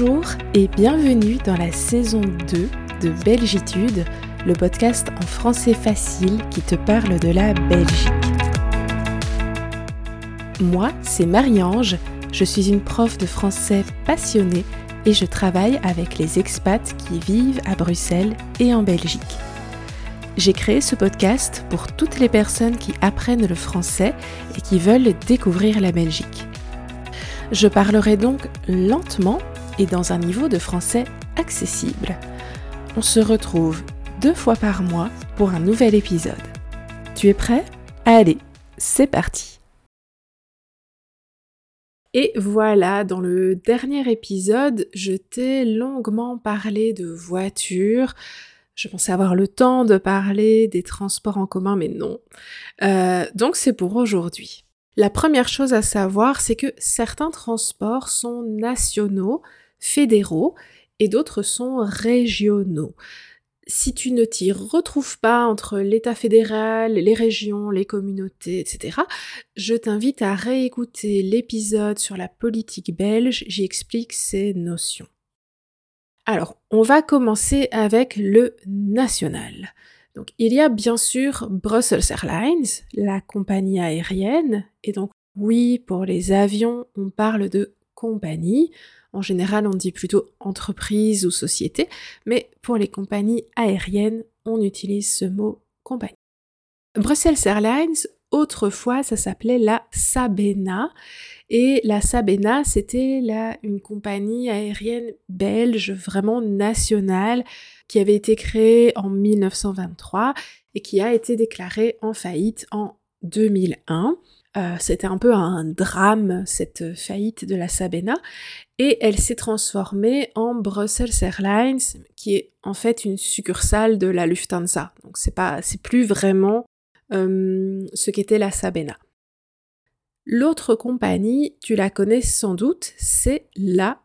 Bonjour et bienvenue dans la saison 2 de Belgitude, le podcast en français facile qui te parle de la Belgique. Moi, c'est Marie-Ange, je suis une prof de français passionnée et je travaille avec les expats qui vivent à Bruxelles et en Belgique. J'ai créé ce podcast pour toutes les personnes qui apprennent le français et qui veulent découvrir la Belgique. Je parlerai donc lentement et dans un niveau de français accessible. On se retrouve deux fois par mois pour un nouvel épisode. Tu es prêt? Allez, c'est parti Et voilà, dans le dernier épisode, je t'ai longuement parlé de voitures. Je pensais avoir le temps de parler des transports en commun, mais non. Euh, donc c'est pour aujourd'hui. La première chose à savoir, c'est que certains transports sont nationaux, fédéraux et d'autres sont régionaux. Si tu ne t'y retrouves pas entre l'État fédéral, les régions, les communautés, etc., je t'invite à réécouter l'épisode sur la politique belge, j'y explique ces notions. Alors, on va commencer avec le national. Donc, il y a bien sûr Brussels Airlines, la compagnie aérienne, et donc oui, pour les avions, on parle de compagnie. En général, on dit plutôt entreprise ou société, mais pour les compagnies aériennes, on utilise ce mot compagnie. Brussels Airlines, autrefois, ça s'appelait la Sabena. Et la Sabena, c'était une compagnie aérienne belge vraiment nationale qui avait été créée en 1923 et qui a été déclarée en faillite en 2001. Euh, c'était un peu un drame, cette faillite de la Sabena, et elle s'est transformée en Brussels Airlines, qui est en fait une succursale de la Lufthansa. Donc c'est c'est plus vraiment euh, ce qu'était la Sabena. L'autre compagnie, tu la connais sans doute, c'est la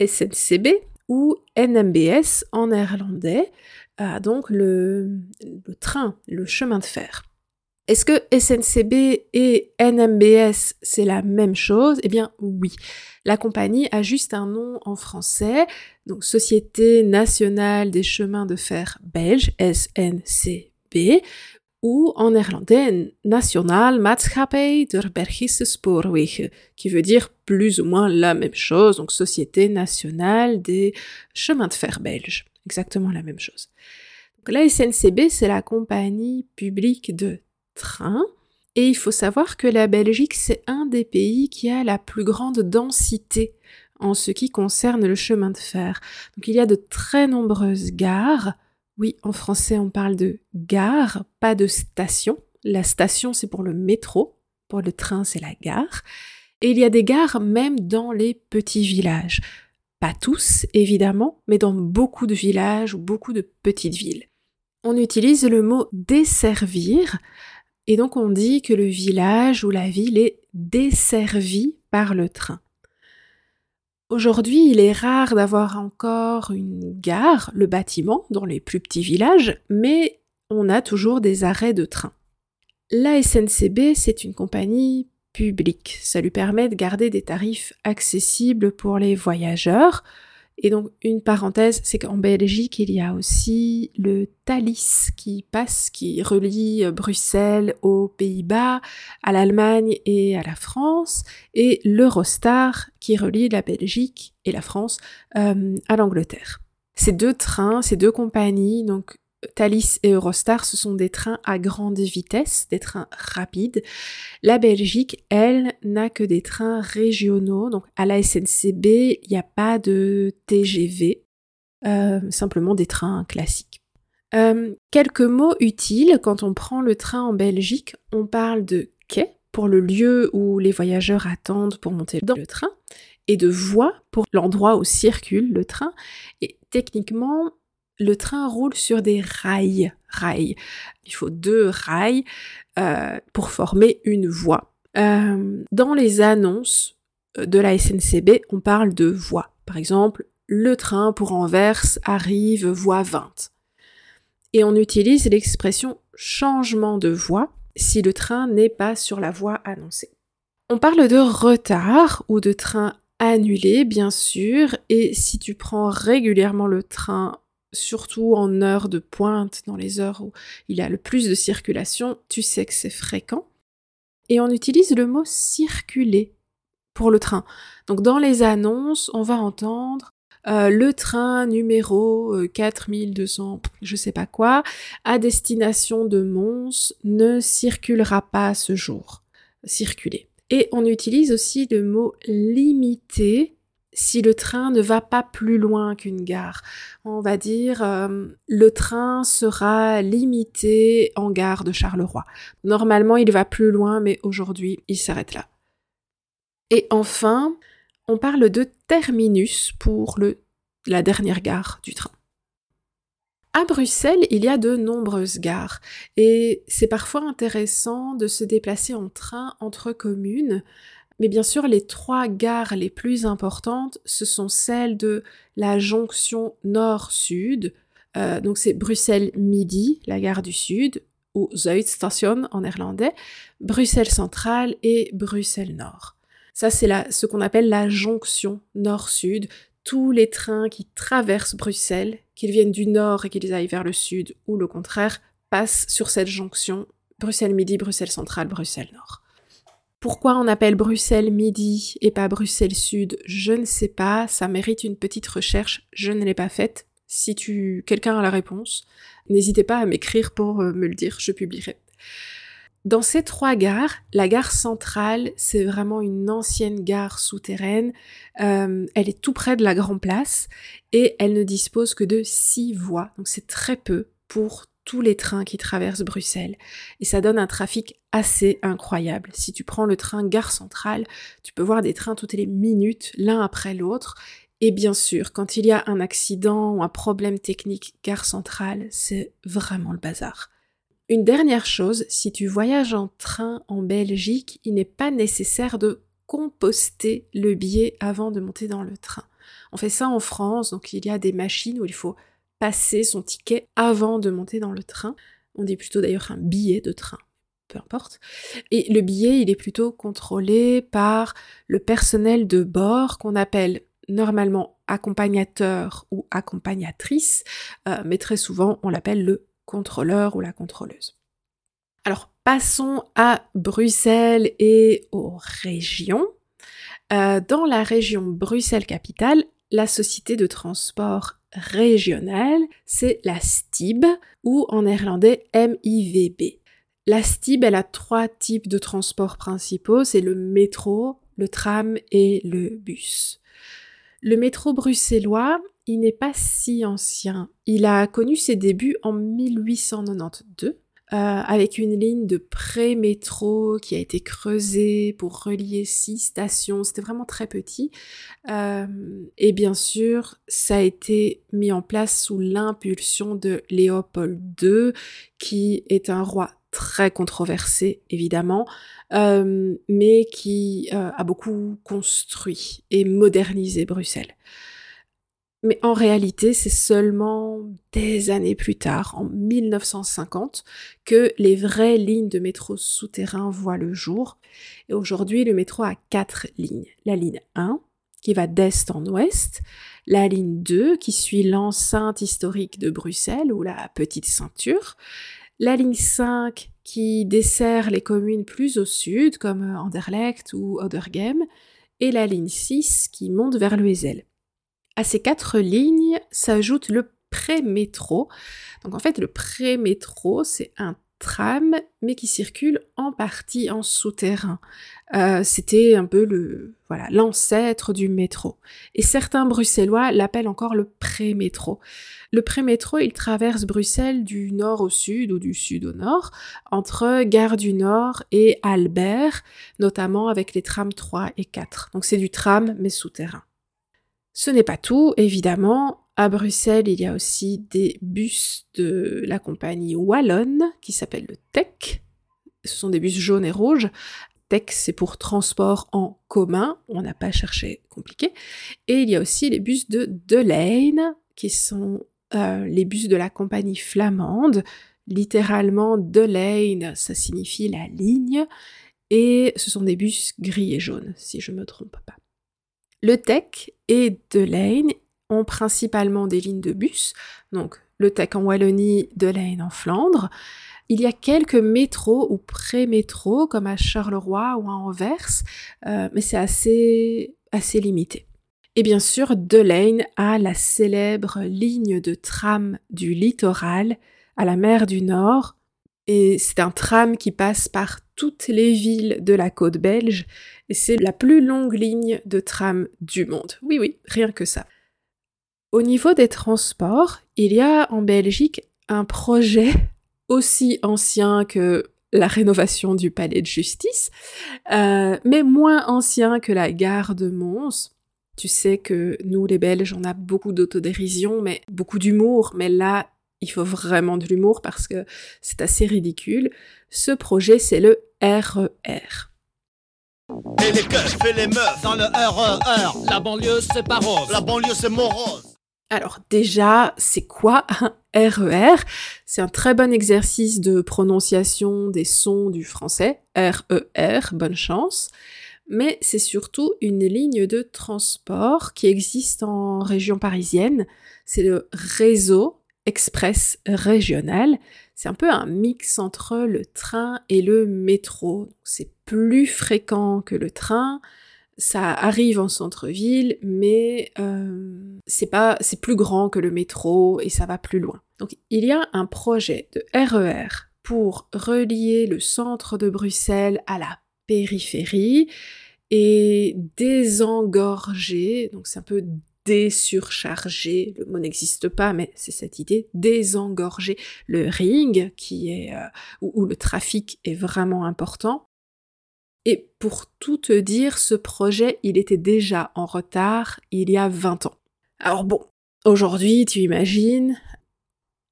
SNCB ou NMBS en néerlandais, euh, donc le train, le chemin de fer. Est-ce que SNCB et NMBS, c'est la même chose? Eh bien oui. La compagnie a juste un nom en français, donc Société nationale des chemins de fer belge, SNCB, ou en néerlandais National Maatschappij der Belgische Spoorwegen, qui veut dire plus ou moins la même chose, donc Société nationale des chemins de fer belges, exactement la même chose. Donc la SNCB, c'est la compagnie publique de Et il faut savoir que la Belgique, c'est un des pays qui a la plus grande densité en ce qui concerne le chemin de fer. Donc il y a de très nombreuses gares. Oui, en français, on parle de gare, pas de station. La station, c'est pour le métro. Pour le train, c'est la gare. Et il y a des gares même dans les petits villages. Pas tous, évidemment, mais dans beaucoup de villages ou beaucoup de petites villes. On utilise le mot desservir et donc on dit que le village ou la ville est desservi par le train. Aujourd'hui, il est rare d'avoir encore une gare, le bâtiment, dans les plus petits villages, mais on a toujours des arrêts de train. La SNCB, c'est une compagnie publique. Ça lui permet de garder des tarifs accessibles pour les voyageurs, et donc une parenthèse, c'est qu'en Belgique, il y a aussi le Thalys qui passe, qui relie euh, Bruxelles aux Pays-Bas, à l'Allemagne et à la France, et l'Eurostar qui relie la Belgique et la France euh, à l'Angleterre. Ces deux trains, ces deux compagnies, donc Thalys et Eurostar, ce sont des trains à grande vitesse, des trains rapides. La Belgique, elle, n'a que des trains régionaux. Donc à la SNCB, il n'y a pas de TGV, euh, simplement des trains classiques. Euh, quelques mots utiles quand on prend le train en Belgique. On parle de quai pour le lieu où les voyageurs attendent pour monter dans le train et de voie pour l'endroit où circule le train. Et techniquement, le train roule sur des rails. rails. Il faut deux rails euh, pour former une voie. Euh, dans les annonces de la SNCB, on parle de voie. Par exemple, le train pour Anvers arrive voie 20. Et on utilise l'expression changement de voie si le train n'est pas sur la voie annoncée. On parle de retard ou de train annulé, bien sûr, et si tu prends régulièrement le train, surtout en heure de pointe, dans les heures où il y a le plus de circulation, tu sais que c'est fréquent. Et on utilise le mot circuler pour le train. Donc dans les annonces, on va entendre euh, le train numéro 4200, euh, je sais pas quoi, à destination de Mons ne circulera pas ce jour. Circuler. Et on utilise aussi le mot limité si le train ne va pas plus loin qu'une gare. On va dire euh, le train sera limité en gare de Charleroi. Normalement, il va plus loin, mais aujourd'hui, il s'arrête là. Et enfin, on parle de terminus pour le, la dernière gare du train. À Bruxelles, il y a de nombreuses gares et c'est parfois intéressant de se déplacer en train entre communes. Mais bien sûr, les trois gares les plus importantes, ce sont celles de la jonction nord-sud. Euh, donc c'est Bruxelles Midi, la gare du sud, ou Zuidstation en néerlandais, Bruxelles Centrale et Bruxelles Nord. Ça, c'est ce qu'on appelle la jonction nord-sud. Tous les trains qui traversent Bruxelles, qu'ils viennent du nord et qu'ils aillent vers le sud, ou le contraire, passent sur cette jonction Bruxelles Midi, Bruxelles Centrale, Bruxelles Nord. Pourquoi on appelle Bruxelles Midi et pas Bruxelles Sud, je ne sais pas, ça mérite une petite recherche, je ne l'ai pas faite. Si tu quelqu'un a la réponse, n'hésitez pas à m'écrire pour euh, me le dire, je publierai. Dans ces trois gares, la gare centrale, c'est vraiment une ancienne gare souterraine. Euh, elle est tout près de la Grand Place et elle ne dispose que de six voies, donc c'est très peu pour les trains qui traversent Bruxelles. Et ça donne un trafic assez incroyable. Si tu prends le train gare centrale, tu peux voir des trains toutes les minutes, l'un après l'autre. Et bien sûr, quand il y a un accident ou un problème technique gare centrale, c'est vraiment le bazar. Une dernière chose, si tu voyages en train en Belgique, il n'est pas nécessaire de composter le billet avant de monter dans le train. On fait ça en France, donc il y a des machines où il faut passer son ticket avant de monter dans le train. On dit plutôt d'ailleurs un billet de train, peu importe. Et le billet, il est plutôt contrôlé par le personnel de bord qu'on appelle normalement accompagnateur ou accompagnatrice, euh, mais très souvent on l'appelle le contrôleur ou la contrôleuse. Alors passons à Bruxelles et aux régions. Euh, dans la région Bruxelles-Capitale, la société de transport régionale, c'est la STIB ou en néerlandais MIVB. La STIB, elle a trois types de transports principaux, c'est le métro, le tram et le bus. Le métro bruxellois, il n'est pas si ancien. Il a connu ses débuts en 1892 euh, avec une ligne de pré-métro qui a été creusée pour relier six stations. C'était vraiment très petit. Euh, et bien sûr, ça a été mis en place sous l'impulsion de Léopold II, qui est un roi très controversé, évidemment, euh, mais qui a beaucoup construit et modernisé Bruxelles. Mais en réalité, c'est seulement des années plus tard, en 1950, que les vraies lignes de métro souterrain voient le jour. Et aujourd'hui, le métro a quatre lignes. La ligne 1, qui va d'est en ouest, la ligne 2, qui suit l'enceinte historique de Bruxelles, ou la petite ceinture, la ligne 5, qui dessert les communes plus au sud, comme Anderlecht ou Odergem, et la ligne 6, qui monte vers le à ces quatre lignes s'ajoute le pré-métro. Donc en fait, le pré-métro, c'est un tram, mais qui circule en partie en souterrain. Euh, c'était un peu le voilà l'ancêtre du métro. Et certains Bruxellois l'appellent encore le pré-métro. Le pré-métro, il traverse Bruxelles du nord au sud ou du sud au nord, entre Gare du Nord et Albert, notamment avec les trams 3 et 4. Donc c'est du tram, mais souterrain. Ce n'est pas tout, évidemment. À Bruxelles, il y a aussi des bus de la compagnie Wallon qui s'appelle le TEC. Ce sont des bus jaunes et rouges. TEC, c'est pour transport en commun. On n'a pas cherché compliqué. Et il y a aussi les bus de Delane qui sont euh, les bus de la compagnie flamande. Littéralement, Delane, ça signifie la ligne. Et ce sont des bus gris et jaunes, si je ne me trompe pas. Le Tech et De Lane ont principalement des lignes de bus, donc le Tech en Wallonie, De Lane en Flandre. Il y a quelques métros ou pré-métros comme à Charleroi ou à Anvers, euh, mais c'est assez, assez limité. Et bien sûr, Delane a la célèbre ligne de tram du littoral à la mer du Nord. Et c'est un tram qui passe par toutes les villes de la côte belge. Et c'est la plus longue ligne de tram du monde. Oui, oui, rien que ça. Au niveau des transports, il y a en Belgique un projet aussi ancien que la rénovation du palais de justice, euh, mais moins ancien que la gare de Mons. Tu sais que nous, les Belges, on a beaucoup d'autodérision, mais beaucoup d'humour, mais là, il faut vraiment de l'humour parce que c'est assez ridicule. Ce projet, c'est le RER. E et les keufs et les meufs dans le RER. La banlieue, c'est pas rose. La banlieue, c'est morose. Alors déjà, c'est quoi un RER C'est un très bon exercice de prononciation des sons du français. RER, e bonne chance. Mais c'est surtout une ligne de transport qui existe en région parisienne. C'est le réseau express régional. C'est un peu un mix entre le train et le métro. C'est plus fréquent que le train, ça arrive en centre-ville, mais euh, c'est pas, c'est plus grand que le métro et ça va plus loin. Donc il y a un projet de RER e pour relier le centre de Bruxelles à la périphérie et désengorger, donc c'est un peu désurcharger, le mot n'existe pas, mais c'est cette idée, désengorger le ring qui est euh, où, le trafic est vraiment important et pour tout te dire, ce projet, il était déjà en retard il y a 20 ans. Alors bon, aujourd'hui, tu imagines,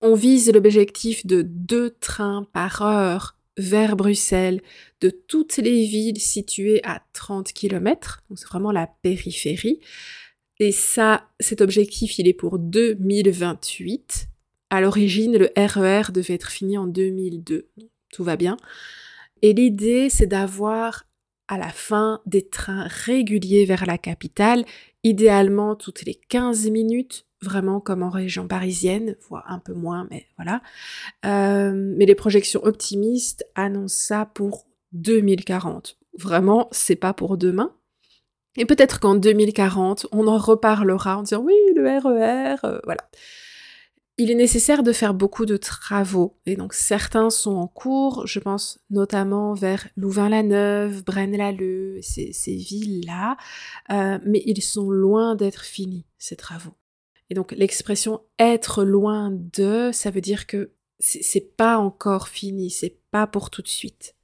on vise l'objectif de deux trains par heure vers Bruxelles de toutes les villes situées à 30 km, donc c'est vraiment la périphérie. Et ça, cet objectif, il est pour 2028. À l'origine, le RER e devait être fini en 2002. Tout va bien. Et l'idée, c'est d'avoir à la fin des trains réguliers vers la capitale, idéalement toutes les 15 minutes, vraiment comme en région parisienne, voire un peu moins, mais voilà. Euh, mais les projections optimistes annoncent ça pour 2040. Vraiment, c'est pas pour demain. Et peut-être qu'en 2040, on en reparlera en disant oui, le RER, e euh, voilà il est nécessaire de faire beaucoup de travaux. Et donc certains sont en cours, je pense notamment vers Louvain-la-Neuve, Braine-l'Alleud, ces, ces villes-là, euh, mais ils sont loin d'être finis, ces travaux. Et donc l'expression être loin de, ça veut dire que c'est pas encore fini, c'est pas pour tout de suite.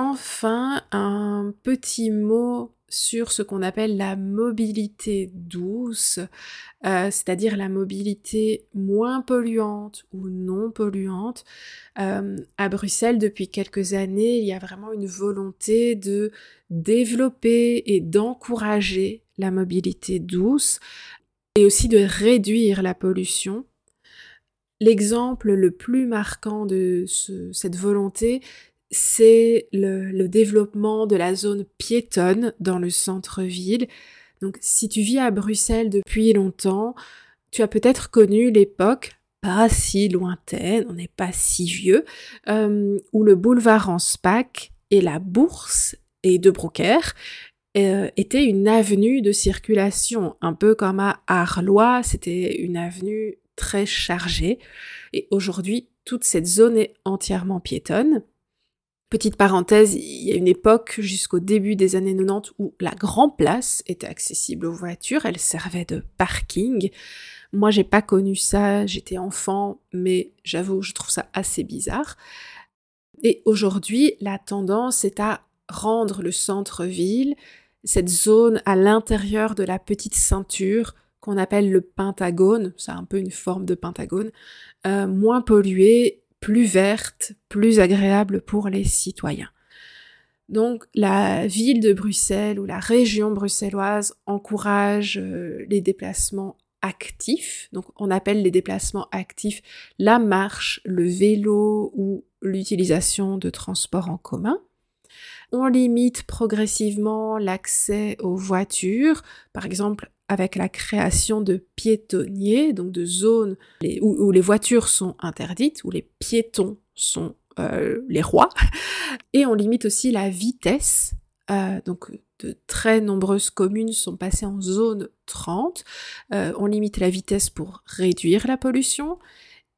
Enfin, un petit mot sur ce qu'on appelle la mobilité douce, euh, c'est-à-dire la mobilité moins polluante ou non polluante. Euh, à Bruxelles, depuis quelques années, il y a vraiment une volonté de développer et d'encourager la mobilité douce et aussi de réduire la pollution. L'exemple le plus marquant de cette volonté, c'est le, développement de la zone piétonne dans le centre-ville. Donc si tu vis à Bruxelles depuis longtemps, tu as peut-être connu l'époque pas si lointaine, on n'est pas si vieux, euh, où le boulevard en SPAC et la bourse et de Brocaire euh, étaient une avenue de circulation, un peu comme à Arlois, c'était une avenue très chargée. Et aujourd'hui, toute cette zone est entièrement piétonne. Petite parenthèse, il y a une époque jusqu'au début des années 90 où la Grand Place était accessible aux voitures, elle servait de parking. Moi, j'ai pas connu ça, j'étais enfant, mais j'avoue, je trouve ça assez bizarre. Et aujourd'hui, la tendance est à rendre le centre-ville, cette zone à l'intérieur de la petite ceinture qu'on appelle le pentagone, c'est un peu une forme de pentagone, euh, moins polluée plus verte, plus agréable pour les citoyens. Donc la ville de Bruxelles ou la région bruxelloise encourage euh, les déplacements actifs. Donc on appelle les déplacements actifs la marche, le vélo ou l'utilisation de transports en commun. On limite progressivement l'accès aux voitures, par exemple avec la création de piétonniers, donc de zones où, les voitures sont interdites, où les piétons sont euh, les rois. Et on limite aussi la vitesse. Euh, donc de très nombreuses communes sont passées en zone 30. Euh, on limite la vitesse pour réduire la pollution.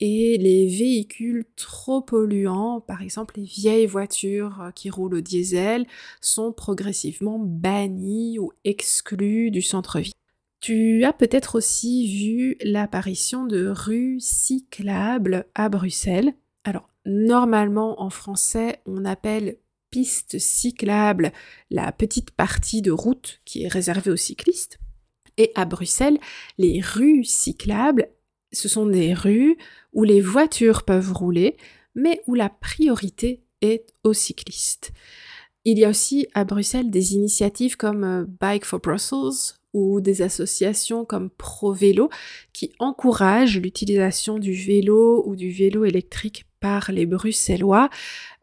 Et les véhicules trop polluants, par exemple les vieilles voitures qui roulent au diesel, sont progressivement bannis ou exclus du centre-ville. Tu as peut-être aussi vu l'apparition de rues cyclables à Bruxelles. Alors, normalement en français, on appelle piste cyclable la petite partie de route qui est réservée aux cyclistes. Et à Bruxelles, les rues cyclables, ce sont des rues où les voitures peuvent rouler, mais où la priorité est aux cyclistes. Il y a aussi à Bruxelles des initiatives comme euh, Bike for Brussels ou des associations comme Pro Vélo qui encouragent l'utilisation du vélo ou du vélo électrique par les Bruxellois.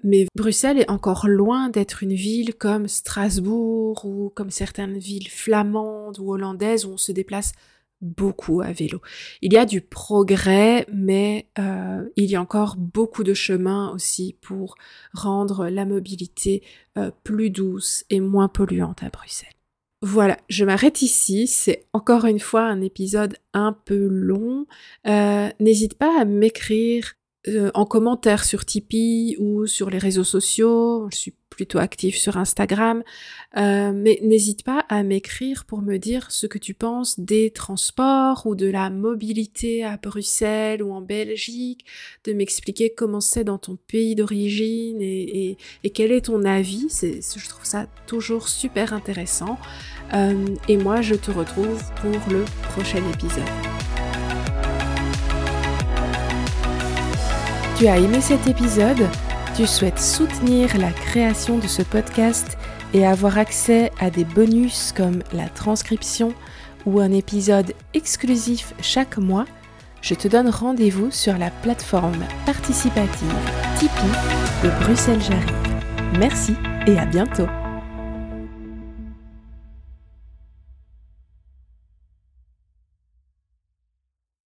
Mais Bruxelles est encore loin d'être une ville comme Strasbourg ou comme certaines villes flamandes ou hollandaises où on se déplace beaucoup à vélo. Il y a du progrès, mais euh, il y a encore beaucoup de chemin aussi pour rendre la mobilité euh, plus douce et moins polluante à Bruxelles. Voilà, je m'arrête ici. C'est encore une fois un épisode un peu long. Euh, n'hésite pas à m'écrire euh, en commentaire sur Tipeee ou sur les réseaux sociaux. Je suis plutôt active sur Instagram. Euh, mais n'hésite pas à m'écrire pour me dire ce que tu penses des transports ou de la mobilité à Bruxelles ou en Belgique, de m'expliquer comment c'est dans ton pays d'origine et, quel est ton avis. je trouve ça toujours super intéressant. Euh, et moi, je te retrouve pour le prochain épisode. Tu as aimé cet épisode? Tu souhaites soutenir la création de ce podcast et avoir accès à des bonus comme la transcription ou un épisode exclusif chaque mois, je te donne rendez-vous sur la plateforme participative Tipeee de Bruxelles J'arrive. Merci et à bientôt